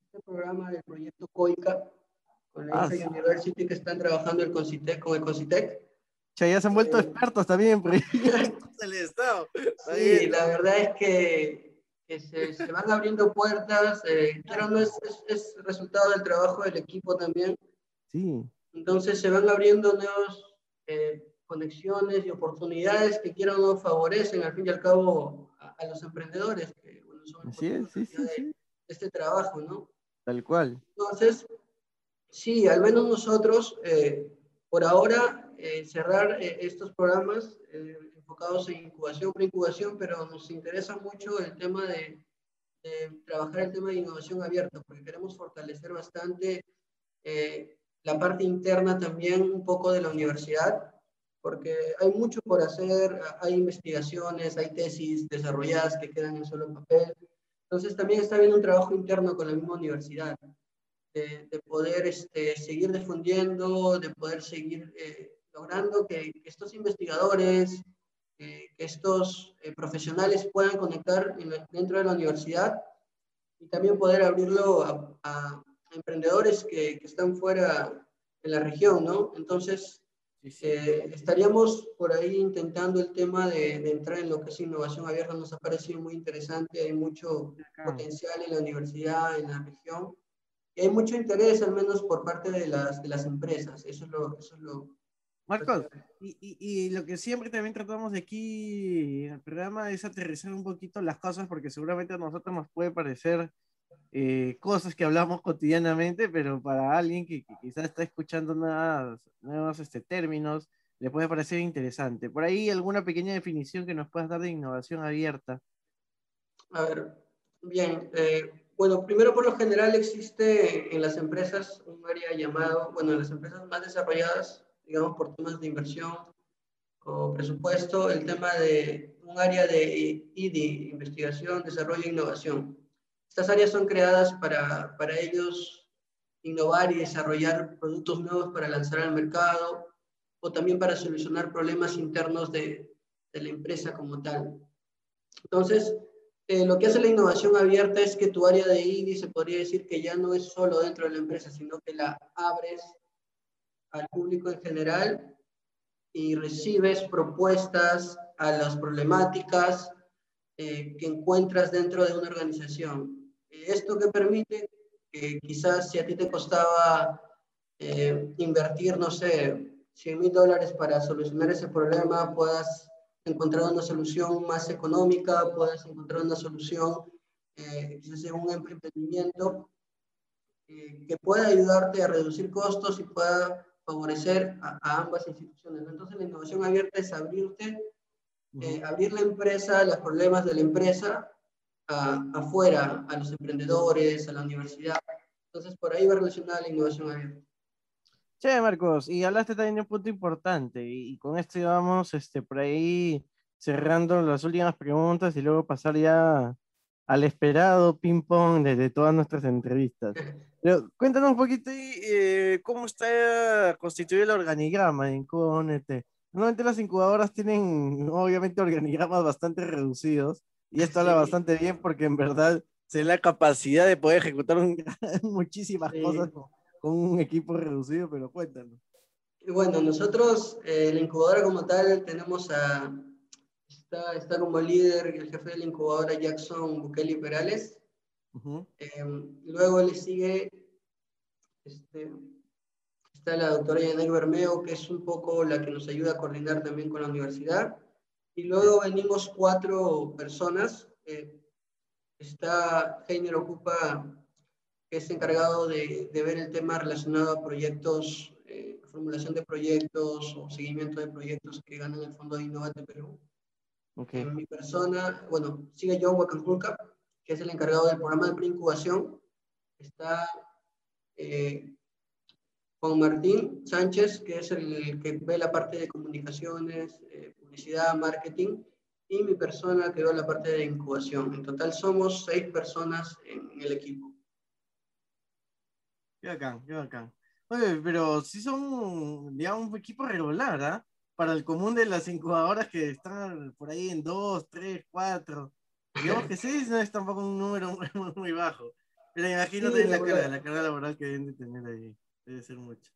este programa del proyecto COICA, con la Ah, sí. University que están trabajando el Concitec, con el Concitec. Che, ya se han vuelto Eh. expertos también. Está Sí, la verdad es que, que se, se van abriendo puertas, eh, claro, no es, es, es resultado del trabajo del equipo también, Sí, entonces se van abriendo nuevas eh, conexiones y oportunidades que quiero no favorecen al fin y al cabo a, a los emprendedores, que bueno, son así es, sí, sí, de, sí. este trabajo, ¿no? Tal cual. Entonces, sí, al menos nosotros, eh, por ahora, eh, cerrar eh, estos programas eh, enfocados en incubación, preincubación, pero nos interesa mucho el tema de, de trabajar el tema de innovación abierta, porque queremos fortalecer bastante eh, la parte interna también un poco de la universidad, porque hay mucho por hacer, hay investigaciones, hay tesis desarrolladas que quedan en solo papel. Entonces también está habiendo un trabajo interno con la misma universidad de, de poder este, seguir difundiendo, de poder seguir eh, logrando que, estos investigadores, eh, que estos eh, profesionales puedan conectar en la- dentro de la universidad y también poder abrirlo a, a emprendedores que, que están fuera de la región, ¿no? Entonces, eh, estaríamos por ahí intentando el tema de, de entrar en lo que es innovación abierta, nos ha parecido muy interesante, hay mucho potencial en la universidad, en la región, y hay mucho interés, al menos por parte de las, de las empresas, eso es lo... Eso es lo Marcos, y, y, y lo que siempre también tratamos de aquí en el programa es aterrizar un poquito las cosas, porque seguramente a nosotros nos puede parecer eh, cosas que hablamos cotidianamente, pero para alguien que, que quizás está escuchando nuevas, nuevos este, términos, le puede parecer interesante. Por ahí alguna pequeña definición que nos puedas dar de innovación abierta. A ver, bien, eh, bueno, primero por lo general existe en las empresas un área llamado, bueno, en las empresas más desarrolladas, digamos por temas de inversión o presupuesto, el tema de un área de ID, investigación, desarrollo e innovación. Estas áreas son creadas para, para ellos innovar y desarrollar productos nuevos para lanzar al mercado o también para solucionar problemas internos de, de la empresa como tal. Entonces, eh, lo que hace la innovación abierta es que tu área de IDI se podría decir que ya no es solo dentro de la empresa, sino que la abres al público en general y recibes propuestas a las problemáticas eh, que encuentras dentro de una organización. Eh, esto que permite que quizás si a ti te costaba eh, invertir, no sé, 100 mil dólares para solucionar ese problema, puedas encontrar una solución más económica, puedas encontrar una solución, eh, quizás en un emprendimiento eh, que pueda ayudarte a reducir costos y pueda favorecer a, a ambas instituciones. Entonces la innovación abierta es abrirte, eh, abrir la empresa, los problemas de la empresa a, afuera, a los emprendedores, a la universidad. Entonces por ahí va relacionada la innovación abierta. Che, Marcos, y hablaste también de un punto importante, y, y con esto íbamos este, por ahí cerrando las últimas preguntas y luego pasar ya al esperado ping-pong de, de todas nuestras entrevistas. Pero cuéntanos un poquito eh, cómo está constituido el organigrama en CONET. Normalmente las incubadoras tienen, obviamente, organigramas bastante reducidos. Y esto habla bastante bien porque en verdad se la capacidad de poder ejecutar muchísimas cosas con, un equipo reducido, pero cuéntanos. Bueno, nosotros, eh, la incubadora como tal, tenemos a, está, está como líder el jefe de la incubadora Jackson Bukeli Perales. Em, luego le sigue este, está la doctora Yanel Bermeo, que es un poco la que nos ayuda a coordinar también con la universidad. Y luego venimos cuatro personas. Eh, está Heiner Ocupa, que es encargado de, de, ver el tema relacionado a proyectos, eh, formulación de proyectos o seguimiento de proyectos que ganan el Fondo de Innovate Perú. Okay. mi persona, bueno, sigue John Wakankulka, que es el encargado del programa de preincubación. Está eh, Juan Martín Sánchez, que es el que ve la parte de comunicaciones, eh, publicidad, marketing, y mi persona que ve la parte de incubación. En total somos seis personas en, el equipo. Qué bacán, qué bacán. Oye, pero sí son, digamos, un equipo regular, ¿ah? Para el común de las incubadoras que están por ahí en dos, tres, cuatro. Digamos que seis no es tampoco un número muy, bajo. Pero imagínate la carga, la carga laboral que deben de tener ahí. Debe ser mucho.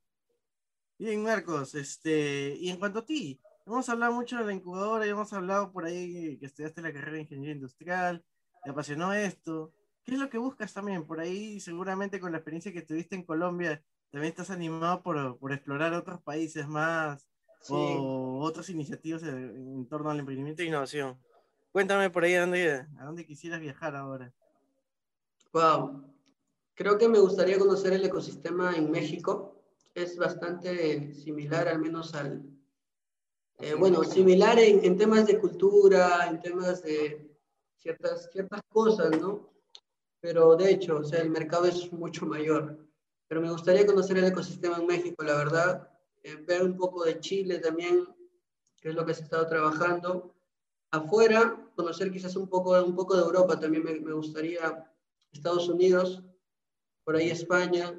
Bien, Marcos, este, y en cuanto a ti, hemos hablado mucho de la incubadora y hemos hablado por ahí que estudiaste la carrera de ingeniería industrial, te apasionó esto. ¿Qué es lo que buscas también? Por ahí, seguramente con la experiencia que tuviste en Colombia, también estás animado por, por explorar otros países más o otras iniciativas en, torno al emprendimiento e innovación. Cuéntame por ahí a dónde, a dónde quisieras viajar ahora. Wow, Creo que me gustaría conocer el ecosistema en México. Es bastante similar, al menos al... Eh, bueno, similar en, en, temas de cultura, en temas de ciertas, ciertas cosas, ¿no? Pero de hecho, o sea, el mercado es mucho mayor. Pero me gustaría conocer el ecosistema en México, la verdad. Eh, ver un poco de Chile también, que es lo que se ha estado trabajando. Afuera, conocer quizás un poco, un poco de Europa también me, me gustaría. Estados Unidos, por ahí España,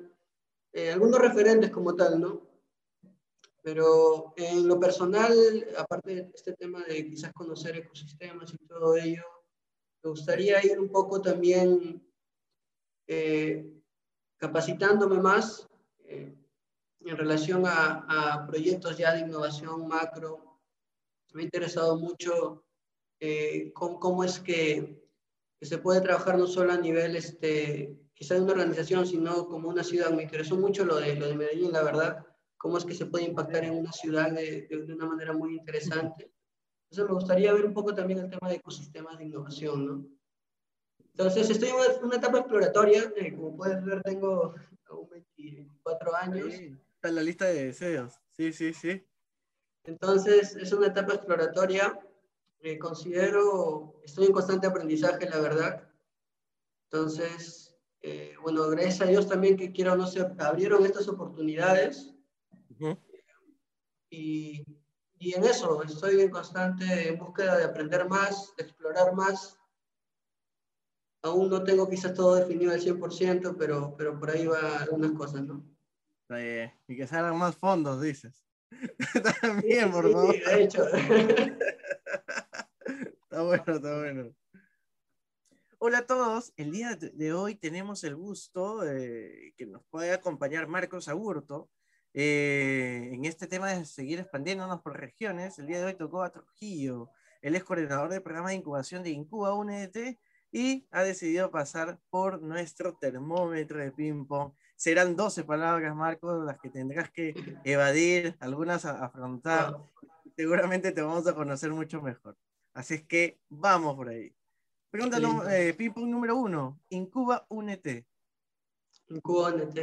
eh, algunos referentes como tal, ¿no? Pero en lo personal, aparte de este tema de quizás conocer ecosistemas y todo ello, me gustaría ir un poco también eh, capacitándome más eh, en relación a, a, proyectos ya de innovación macro. Me ha interesado mucho cómo, cómo, es que, que, se puede trabajar no solo a nivel este, quizá de una organización, sino como una ciudad. Me interesó mucho lo de, lo de Medellín, la verdad, cómo es que se puede impactar en una ciudad de, de, una manera muy interesante. Entonces me gustaría ver un poco también el tema de ecosistemas de innovación, ¿no? Entonces estoy en una, una etapa exploratoria, eh, como puedes ver tengo aún 24 años. Sí, está en la lista de deseos, sí, sí, sí. Entonces es una etapa exploratoria, eh, considero, estoy en constante aprendizaje, la verdad. Entonces, eh, bueno, gracias a Dios también que quiero, no sé, abrieron estas oportunidades. y, y, en eso estoy en constante búsqueda de aprender más, de explorar más. Aún no tengo quizás todo definido al 100%, pero, pero por ahí va algunas cosas, ¿no? Y que salgan más fondos, dices. También, por favor. Sí, de hecho. está bueno, está bueno. Hola a todos, el día de hoy tenemos el gusto de que nos pueda acompañar Marcos Agurto eh, en este tema de seguir expandiéndonos por regiones. El día de hoy tocó a Trujillo, él es coordinador del programa de incubación de Incuba UNET y ha decidido pasar por nuestro termómetro de ping-pong. Serán 12 palabras, Marcos, las que tendrás que evadir, algunas a afrontar. Seguramente te vamos a conocer mucho mejor. Así es que vamos por ahí. Pregunta eh, ping pong número uno. Incuba UNT. Incuba UNT.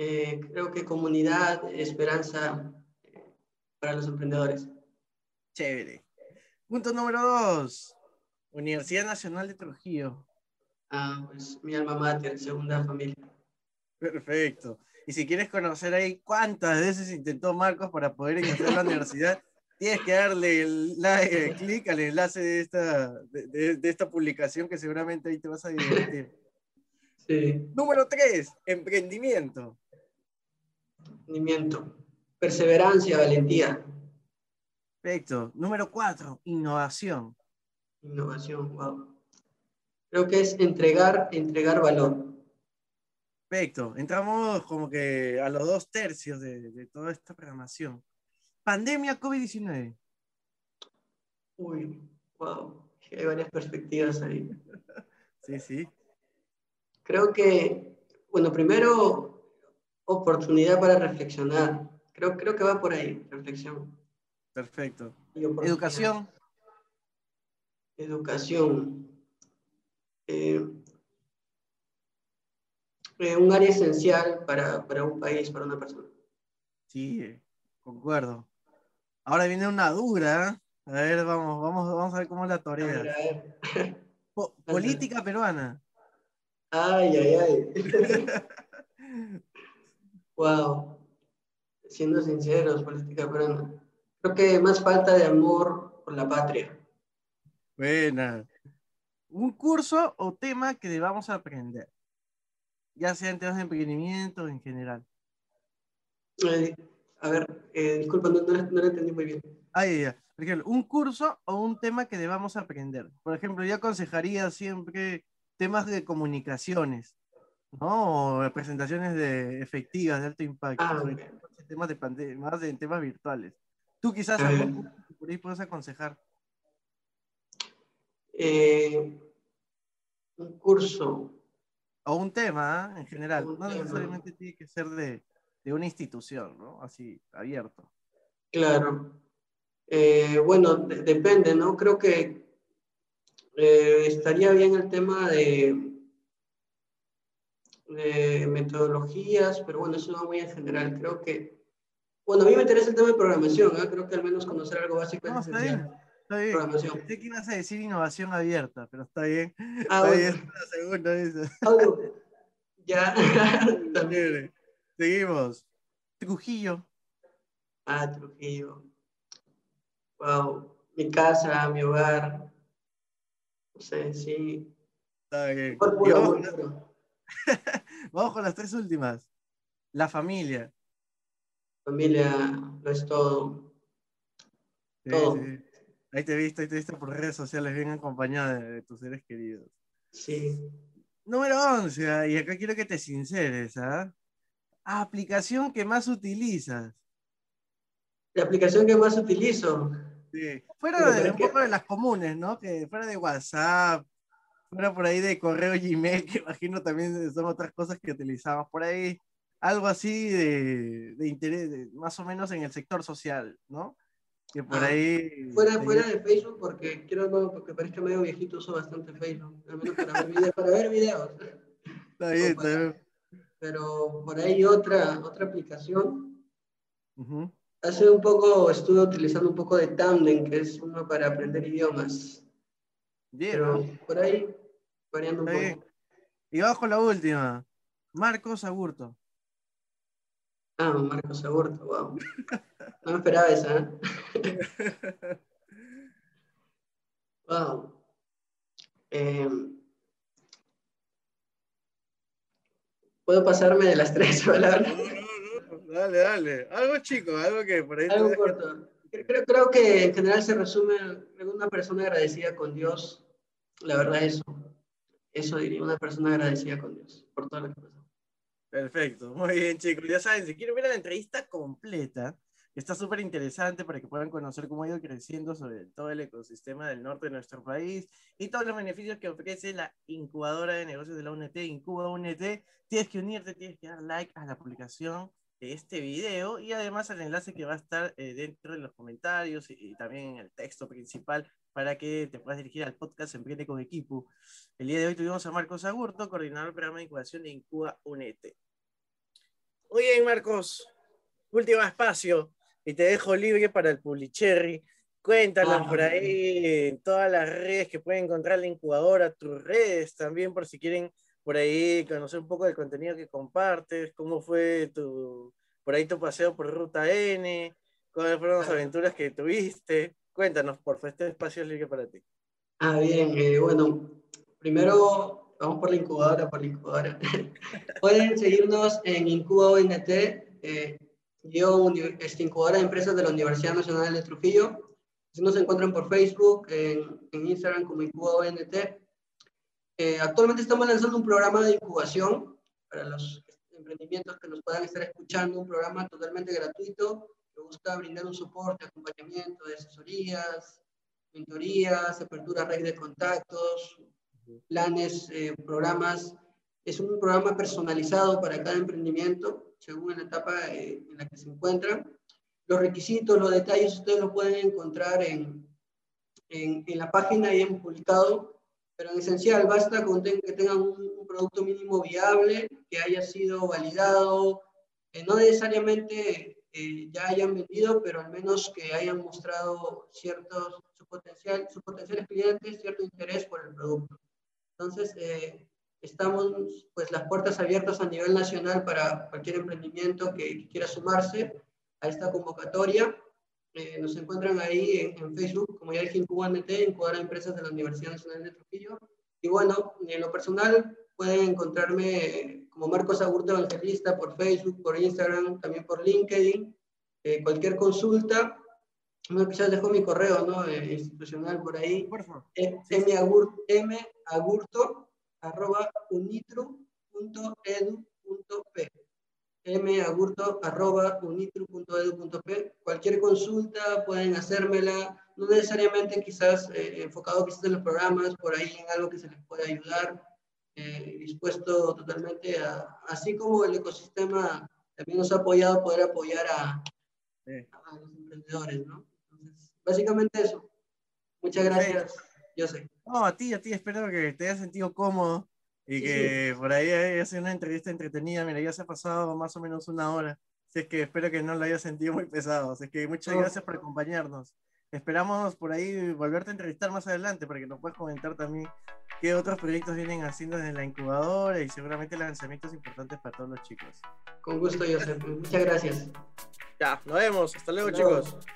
Eh, creo que comunidad, esperanza eh, para los emprendedores. Chévere. Punto número dos. Universidad Nacional de Trujillo. Ah, pues mi alma mater, segunda familia. Perfecto. Y si quieres conocer ahí cuántas veces intentó Marcos para poder ingresar a la universidad, tienes que darle el, eh, clic al enlace de esta, de, esta publicación que seguramente ahí te vas a divertir. Sí. Número 3, emprendimiento. Emprendimiento. perseverancia, valentía. Perfecto. Número cuatro, innovación. Innovación, wow. Creo que es entregar, entregar valor. Perfecto. Entramos como que a los dos tercios de, de toda esta programación. Pandemia COVID-19. Uy, wow. Hay varias perspectivas ahí. Sí, sí. Creo que, bueno, primero, oportunidad para reflexionar. Creo, creo que va por ahí, reflexión. Perfecto. Educación. Educación. Eh, eh, un área esencial para, para un país, para una persona. Sí, concuerdo. Ahora viene una dura. A ver, vamos, vamos, vamos a ver cómo la A ver, torea. a ver. Po- política peruana. Ay, ay, ay. wow. Siendo sinceros, política peruana. Creo que más falta de amor por la patria. Buena. Un curso o tema que debamos aprender. Ya sea en temas de emprendimiento o en general. Eh, a ver, eh, disculpa, no, no, no lo entendí muy bien. Ahí ya. Por ejemplo, un curso o un tema que debamos aprender. Por ejemplo, yo aconsejaría siempre temas de comunicaciones, ¿no? O presentaciones de efectivas, de alto impacto. Ah, sobre temas de más de temas virtuales. Tú quizás Ah, por ahí puedes aconsejar. Eh, un curso. O un tema, ¿ah? en general. Un No tema. necesariamente tiene que ser de, de una institución, ¿no? Así, abierto. Claro. Eh, bueno, de- depende, ¿no? Creo que eh, estaría bien el tema de, de metodologías, pero bueno, eso va muy en general. Creo que, bueno, a mí me interesa el tema de programación. Creo que al menos conocer algo básico No, es esencial. Está bien. Programación. Pensé que ibas a decir innovación abierta, pero está bien. Ah, Está bien, bueno. segunda esa. Algo. Ya. También. Seguimos. Trujillo. Ah, Trujillo. Wow. Mi casa, mi hogar. No sé, sí. Está bien. Vamos, con, puro. vamos con las tres últimas. La familia. Familia lo es todo. Sí, Todo. sí. Ahí te he visto, ahí te he visto por redes sociales bien acompañada de, tus seres queridos. Sí. Número 11, ah, y acá quiero que te sinceres, ¿ah? Aplicación que más utilizas. La aplicación que más utilizo. Sí. Fuera de un poco de las comunes, ¿no? Que fuera de WhatsApp, fuera por ahí de correo Gmail, que imagino también son otras cosas que utilizamos por ahí. Algo así de, de interés, de- más o menos en el sector social, ¿no? Que por Ah, ahí. Fuera, fuera de Facebook, porque quiero no, porque parezca medio viejito, uso bastante Facebook. Al menos para ver videos. Para ver videos. Está bien, está bien. Pero por ahí otra, otra aplicación. Ujú. Hace un poco estuve utilizando un poco de Tandem, que es uno para aprender idiomas. Bien, Pero por ahí, variando un bien. poco. Y con la última. Marcos Agurto. Ah, Marcos Agurto, wow. No me esperaba esa, ¿eh? Wow. Eh, ¿Puedo pasarme de las tres palabras? No, no, no, dale, dale. Algo chico, algo que por ahí. Algo corto. Creo, creo que en general se resume en una persona agradecida con Dios. La verdad, eso. Eso diría, una persona agradecida con Dios por todo lo que. Perfecto, muy bien chicos. Ya saben, si quieren ver la entrevista completa, está súper interesante para que puedan conocer cómo ha ido creciendo sobre todo el ecosistema del norte de nuestro país y todos los beneficios que ofrece la incubadora de negocios de la UNT, Incuba UNT, tienes que unirte, tienes que dar like a la publicación de este video y además al enlace que va a estar eh, dentro de los comentarios y, y también en el texto principal para que te puedas dirigir al podcast Emprende con Equipo. El día de hoy tuvimos a Marcos Agurto, coordinador del programa de incubación de Incuba UNET. Muy bien, Marcos. Último espacio y te dejo libre para el Publicherry. Cuéntanos Ah, por ahí en todas las redes que pueden encontrar la incubadora, tus redes también, por si quieren por ahí conocer un poco del contenido que compartes, cómo fue tu, por ahí tu paseo por Ruta N, cuáles fueron las aventuras que tuviste. Cuéntanos, por favor, este espacio es libre para ti. Ah, bien, eh, bueno, primero vamos por la incubadora, por la incubadora. Pueden seguirnos en Incuba ONT, eh, yo, este, incubadora de empresas de la Universidad Nacional de Trujillo. Si nos encuentran por Facebook, en, en Instagram como IncubaONT. Eh, actualmente estamos lanzando un programa de incubación para los emprendimientos que nos puedan estar escuchando, un programa totalmente gratuito que busca brindar un soporte, acompañamiento de asesorías, mentorías, apertura red de contactos, planes, eh, programas. Es un programa personalizado para cada emprendimiento, según la etapa eh, en la que se encuentran. Los requisitos, los detalles, ustedes lo pueden encontrar en, en, en la página y hemos publicado, pero en esencial basta con que tengan un, un, producto mínimo viable, que haya sido validado, eh, no necesariamente eh, ya hayan vendido, pero al menos que hayan mostrado ciertos, su potencial, sus potenciales clientes cierto interés por el producto. Entonces, eh, estamos pues las puertas abiertas a nivel nacional para cualquier emprendimiento que, que quiera sumarse a esta convocatoria. Eh, nos encuentran ahí en, en, Facebook, como ya dije, IncubaNT, Incubadora de Empresas de la Universidad Nacional de Trujillo. Y bueno, en lo personal pueden encontrarme como Marcos Agurto Evangelista por Facebook, por Instagram, también por LinkedIn. Eh, cualquier consulta, no, quizás dejo mi correo ¿no? Eh, institucional por ahí. Por favor. Eh, magurto, magurto arroba unitru.edu.p magurto.unitru.edu.p. Cualquier consulta pueden hacérmela, no necesariamente quizás eh, enfocado quizás en los programas, por ahí en algo que se les pueda ayudar, eh, dispuesto totalmente a, así como el ecosistema también nos ha apoyado, poder apoyar a, sí. a los emprendedores, ¿no? Entonces, básicamente eso. Muchas gracias, yo sé. No, a ti, a ti, espero que te hayas sentido cómodo y que sí. por ahí haya sido una entrevista entretenida. Mira, ya se ha pasado más o menos una hora. Así es que espero que no lo haya sentido muy pesado. Así que muchas oh. gracias por acompañarnos. Esperamos por ahí volverte a entrevistar más adelante para que nos puedas comentar también qué otros proyectos vienen haciendo desde la incubadora y seguramente lanzamientos importantes para todos los chicos. Con gusto, Joseph. Muchas gracias. Ya, nos vemos. Hasta luego, Hasta luego. chicos.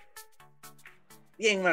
Bien, Mar